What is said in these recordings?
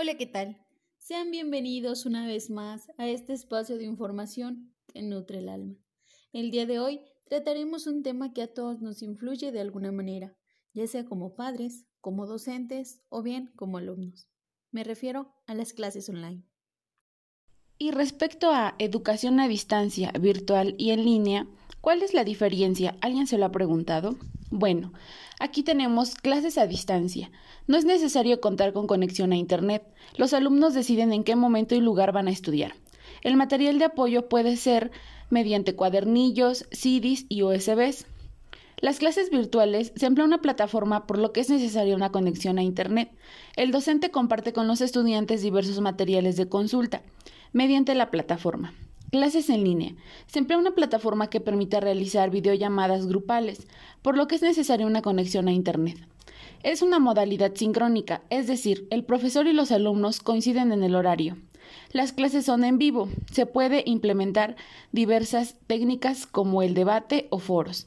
Hola, ¿qué tal? Sean bienvenidos una vez más a este espacio de información que nutre el alma. El día de hoy trataremos un tema que a todos nos influye de alguna manera, ya sea como padres, como docentes o bien como alumnos. Me refiero a las clases online. Y respecto a educación a distancia, virtual y en línea, ¿cuál es la diferencia? ¿Alguien se lo ha preguntado? Bueno, aquí tenemos clases a distancia. No es necesario contar con conexión a Internet. Los alumnos deciden en qué momento y lugar van a estudiar. El material de apoyo puede ser mediante cuadernillos, CDs y USBs. Las clases virtuales se emplea una plataforma por lo que es necesaria una conexión a Internet. El docente comparte con los estudiantes diversos materiales de consulta mediante la plataforma. Clases en línea. Se emplea una plataforma que permite realizar videollamadas grupales, por lo que es necesaria una conexión a Internet. Es una modalidad sincrónica, es decir, el profesor y los alumnos coinciden en el horario. Las clases son en vivo. Se puede implementar diversas técnicas como el debate o foros.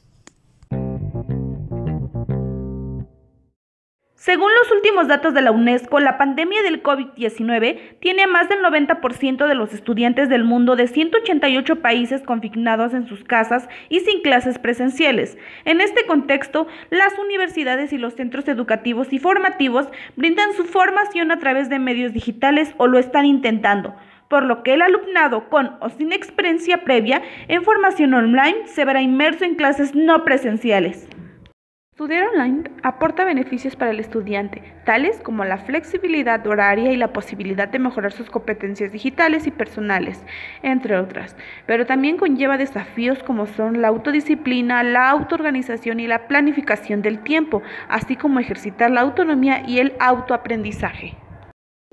Según los últimos datos de la UNESCO, la pandemia del COVID-19 tiene a más del 90% de los estudiantes del mundo de 188 países confinados en sus casas y sin clases presenciales. En este contexto, las universidades y los centros educativos y formativos brindan su formación a través de medios digitales o lo están intentando por lo que el alumnado con o sin experiencia previa en formación online se verá inmerso en clases no presenciales. Estudiar online aporta beneficios para el estudiante, tales como la flexibilidad horaria y la posibilidad de mejorar sus competencias digitales y personales, entre otras, pero también conlleva desafíos como son la autodisciplina, la autoorganización y la planificación del tiempo, así como ejercitar la autonomía y el autoaprendizaje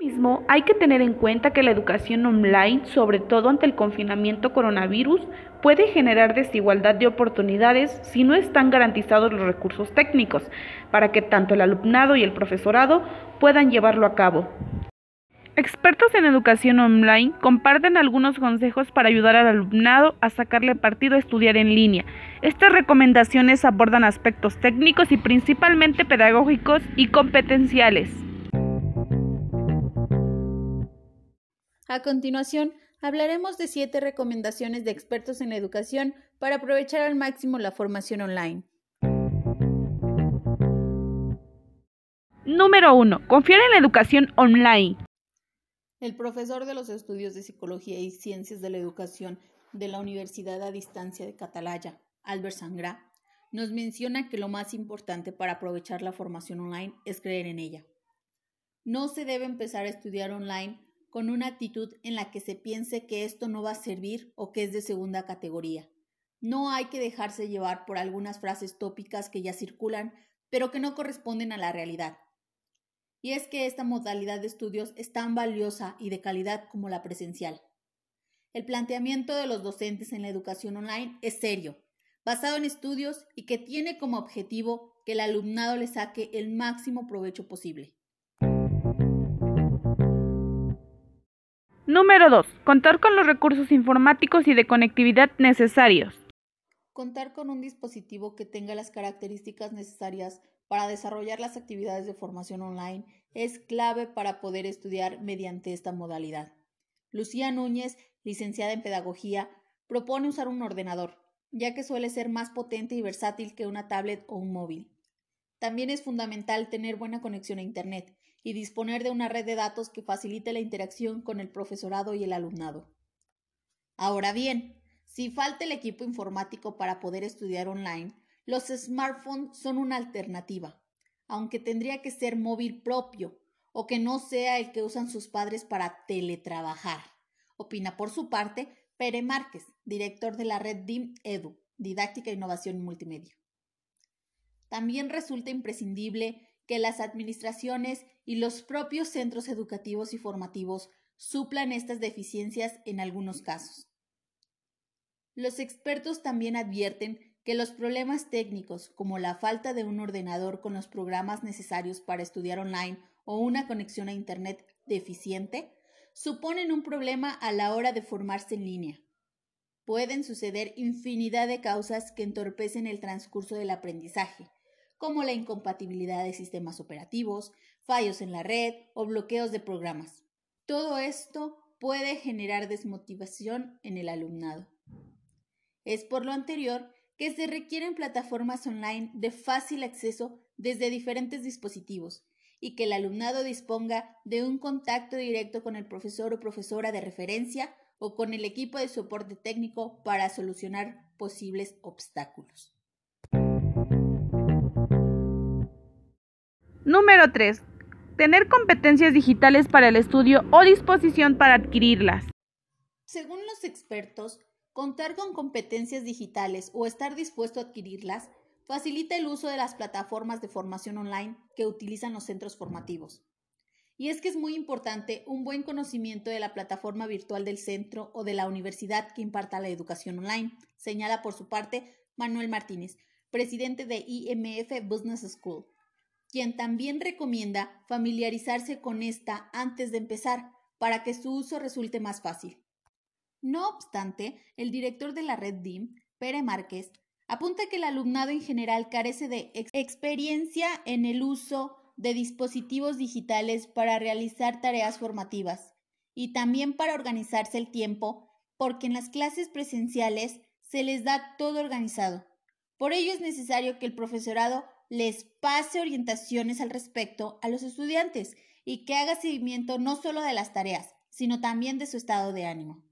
mismo, hay que tener en cuenta que la educación online, sobre todo ante el confinamiento coronavirus, puede generar desigualdad de oportunidades si no están garantizados los recursos técnicos para que tanto el alumnado y el profesorado puedan llevarlo a cabo. Expertos en educación online comparten algunos consejos para ayudar al alumnado a sacarle partido a estudiar en línea. Estas recomendaciones abordan aspectos técnicos y principalmente pedagógicos y competenciales. A continuación, hablaremos de siete recomendaciones de expertos en educación para aprovechar al máximo la formación online. Número 1. Confiar en la educación online. El profesor de los estudios de Psicología y Ciencias de la Educación de la Universidad a Distancia de Catalaya, Albert Sangra, nos menciona que lo más importante para aprovechar la formación online es creer en ella. No se debe empezar a estudiar online con una actitud en la que se piense que esto no va a servir o que es de segunda categoría. No hay que dejarse llevar por algunas frases tópicas que ya circulan, pero que no corresponden a la realidad. Y es que esta modalidad de estudios es tan valiosa y de calidad como la presencial. El planteamiento de los docentes en la educación online es serio, basado en estudios y que tiene como objetivo que el alumnado le saque el máximo provecho posible. Número 2. Contar con los recursos informáticos y de conectividad necesarios. Contar con un dispositivo que tenga las características necesarias para desarrollar las actividades de formación online es clave para poder estudiar mediante esta modalidad. Lucía Núñez, licenciada en Pedagogía, propone usar un ordenador, ya que suele ser más potente y versátil que una tablet o un móvil. También es fundamental tener buena conexión a Internet y disponer de una red de datos que facilite la interacción con el profesorado y el alumnado. Ahora bien, si falta el equipo informático para poder estudiar online, los smartphones son una alternativa, aunque tendría que ser móvil propio o que no sea el que usan sus padres para teletrabajar. Opina por su parte Pere Márquez, director de la red DIM Edu, Didáctica, Innovación y Multimedia. También resulta imprescindible que las administraciones y los propios centros educativos y formativos suplan estas deficiencias en algunos casos. Los expertos también advierten que los problemas técnicos, como la falta de un ordenador con los programas necesarios para estudiar online o una conexión a Internet deficiente, suponen un problema a la hora de formarse en línea. Pueden suceder infinidad de causas que entorpecen el transcurso del aprendizaje, como la incompatibilidad de sistemas operativos, fallos en la red o bloqueos de programas. Todo esto puede generar desmotivación en el alumnado. Es por lo anterior que se requieren plataformas online de fácil acceso desde diferentes dispositivos y que el alumnado disponga de un contacto directo con el profesor o profesora de referencia o con el equipo de soporte técnico para solucionar posibles obstáculos. Número 3. Tener competencias digitales para el estudio o disposición para adquirirlas. Según los expertos, contar con competencias digitales o estar dispuesto a adquirirlas facilita el uso de las plataformas de formación online que utilizan los centros formativos. Y es que es muy importante un buen conocimiento de la plataforma virtual del centro o de la universidad que imparta la educación online, señala por su parte Manuel Martínez, presidente de IMF Business School, quien también recomienda familiarizarse con esta antes de empezar para que su uso resulte más fácil. No obstante, el director de la red DIM, Pere Márquez, apunta que el alumnado en general carece de experiencia en el uso de dispositivos digitales para realizar tareas formativas y también para organizarse el tiempo, porque en las clases presenciales se les da todo organizado. Por ello es necesario que el profesorado les pase orientaciones al respecto a los estudiantes y que haga seguimiento no solo de las tareas, sino también de su estado de ánimo.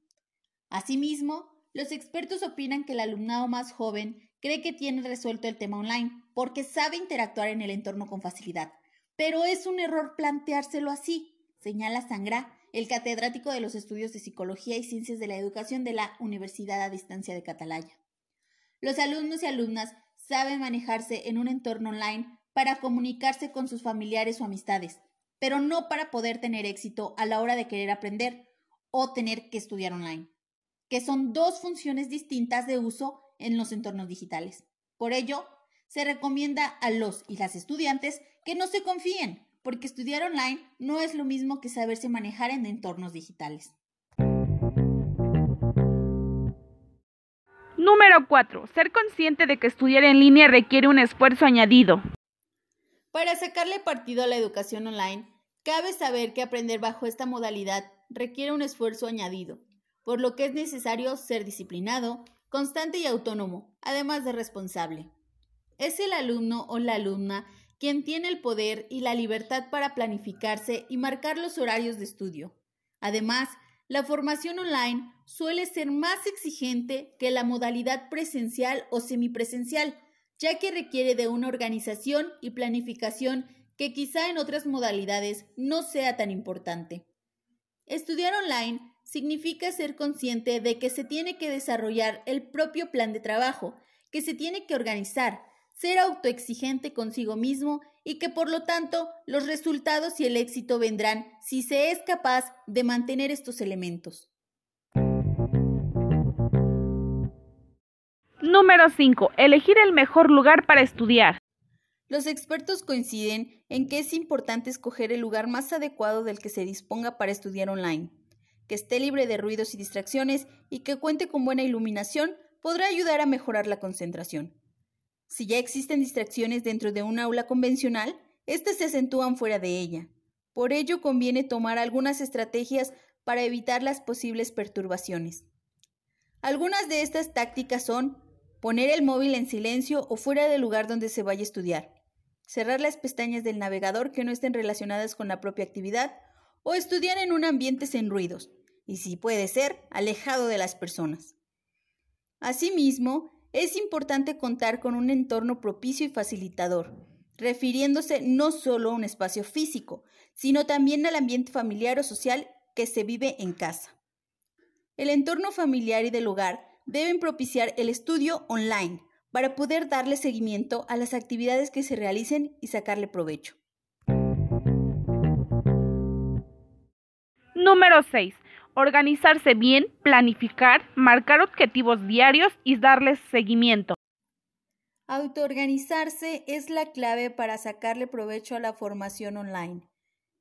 Asimismo, los expertos opinan que el alumnado más joven cree que tiene resuelto el tema online porque sabe interactuar en el entorno con facilidad. Pero es un error planteárselo así, señala Sangra, el catedrático de los estudios de Psicología y Ciencias de la Educación de la Universidad a Distancia de Catalaya. Los alumnos y alumnas saben manejarse en un entorno online para comunicarse con sus familiares o amistades, pero no para poder tener éxito a la hora de querer aprender o tener que estudiar online, que son dos funciones distintas de uso en los entornos digitales. Por ello, se recomienda a los y las estudiantes que no se confíen, porque estudiar online no es lo mismo que saberse manejar en entornos digitales. Número 4. Ser consciente de que estudiar en línea requiere un esfuerzo añadido. Para sacarle partido a la educación online, cabe saber que aprender bajo esta modalidad requiere un esfuerzo añadido, por lo que es necesario ser disciplinado, constante y autónomo, además de responsable. Es el alumno o la alumna quien tiene el poder y la libertad para planificarse y marcar los horarios de estudio. Además, la formación online suele ser más exigente que la modalidad presencial o semipresencial, ya que requiere de una organización y planificación que quizá en otras modalidades no sea tan importante. Estudiar online significa ser consciente de que se tiene que desarrollar el propio plan de trabajo, que se tiene que organizar, ser autoexigente consigo mismo y que por lo tanto los resultados y el éxito vendrán si se es capaz de mantener estos elementos. Número 5. Elegir el mejor lugar para estudiar. Los expertos coinciden en que es importante escoger el lugar más adecuado del que se disponga para estudiar online que esté libre de ruidos y distracciones y que cuente con buena iluminación podrá ayudar a mejorar la concentración. Si ya existen distracciones dentro de un aula convencional, éstas se acentúan fuera de ella. Por ello conviene tomar algunas estrategias para evitar las posibles perturbaciones. Algunas de estas tácticas son poner el móvil en silencio o fuera del lugar donde se vaya a estudiar, cerrar las pestañas del navegador que no estén relacionadas con la propia actividad o estudiar en un ambiente sin ruidos, y si puede ser, alejado de las personas. Asimismo, es importante contar con un entorno propicio y facilitador, refiriéndose no solo a un espacio físico, sino también al ambiente familiar o social que se vive en casa. El entorno familiar y del hogar deben propiciar el estudio online para poder darle seguimiento a las actividades que se realicen y sacarle provecho. Número 6 organizarse bien, planificar, marcar objetivos diarios y darles seguimiento. Autoorganizarse es la clave para sacarle provecho a la formación online.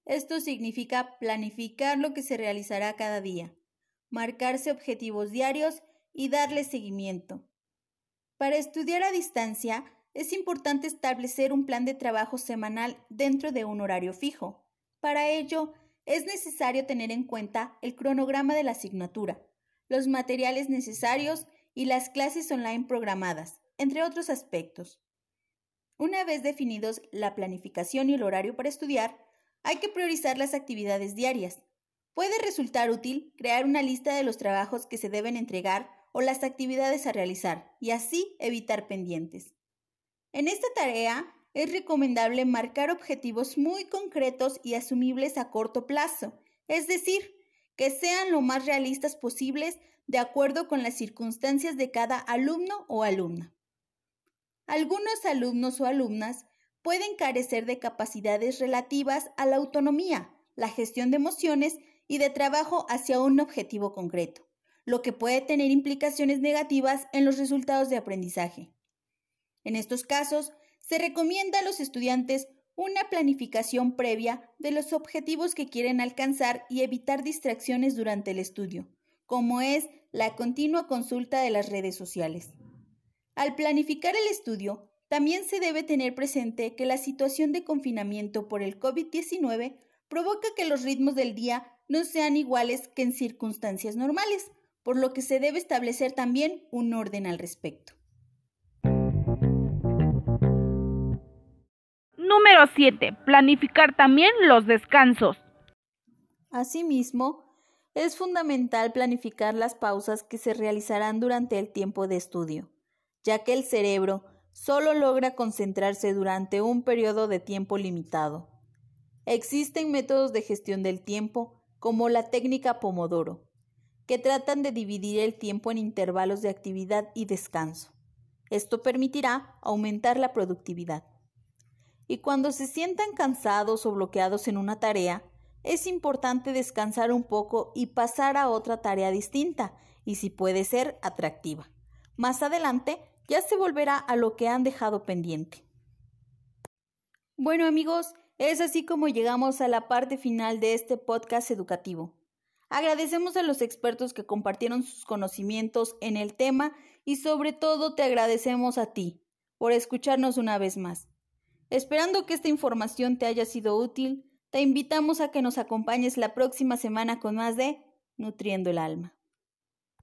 Esto significa planificar lo que se realizará cada día, marcarse objetivos diarios y darle seguimiento. Para estudiar a distancia, es importante establecer un plan de trabajo semanal dentro de un horario fijo. Para ello, es necesario tener en cuenta el cronograma de la asignatura, los materiales necesarios y las clases online programadas, entre otros aspectos. Una vez definidos la planificación y el horario para estudiar, hay que priorizar las actividades diarias. Puede resultar útil crear una lista de los trabajos que se deben entregar o las actividades a realizar y así evitar pendientes. En esta tarea es recomendable marcar objetivos muy concretos y asumibles a corto plazo, es decir, que sean lo más realistas posibles de acuerdo con las circunstancias de cada alumno o alumna. Algunos alumnos o alumnas pueden carecer de capacidades relativas a la autonomía, la gestión de emociones y de trabajo hacia un objetivo concreto, lo que puede tener implicaciones negativas en los resultados de aprendizaje. En estos casos, se recomienda a los estudiantes una planificación previa de los objetivos que quieren alcanzar y evitar distracciones durante el estudio, como es la continua consulta de las redes sociales. Al planificar el estudio, también se debe tener presente que la situación de confinamiento por el COVID-19 provoca que los ritmos del día no sean iguales que en circunstancias normales, por lo que se debe establecer también un orden al respecto. Número 7. Planificar también los descansos. Asimismo, es fundamental planificar las pausas que se realizarán durante el tiempo de estudio, ya que el cerebro solo logra concentrarse durante un periodo de tiempo limitado. Existen métodos de gestión del tiempo, como la técnica Pomodoro, que tratan de dividir el tiempo en intervalos de actividad y descanso. Esto permitirá aumentar la productividad. Y cuando se sientan cansados o bloqueados en una tarea, es importante descansar un poco y pasar a otra tarea distinta y si puede ser atractiva. Más adelante ya se volverá a lo que han dejado pendiente. Bueno amigos, es así como llegamos a la parte final de este podcast educativo. Agradecemos a los expertos que compartieron sus conocimientos en el tema y sobre todo te agradecemos a ti por escucharnos una vez más. Esperando que esta información te haya sido útil, te invitamos a que nos acompañes la próxima semana con más de Nutriendo el Alma.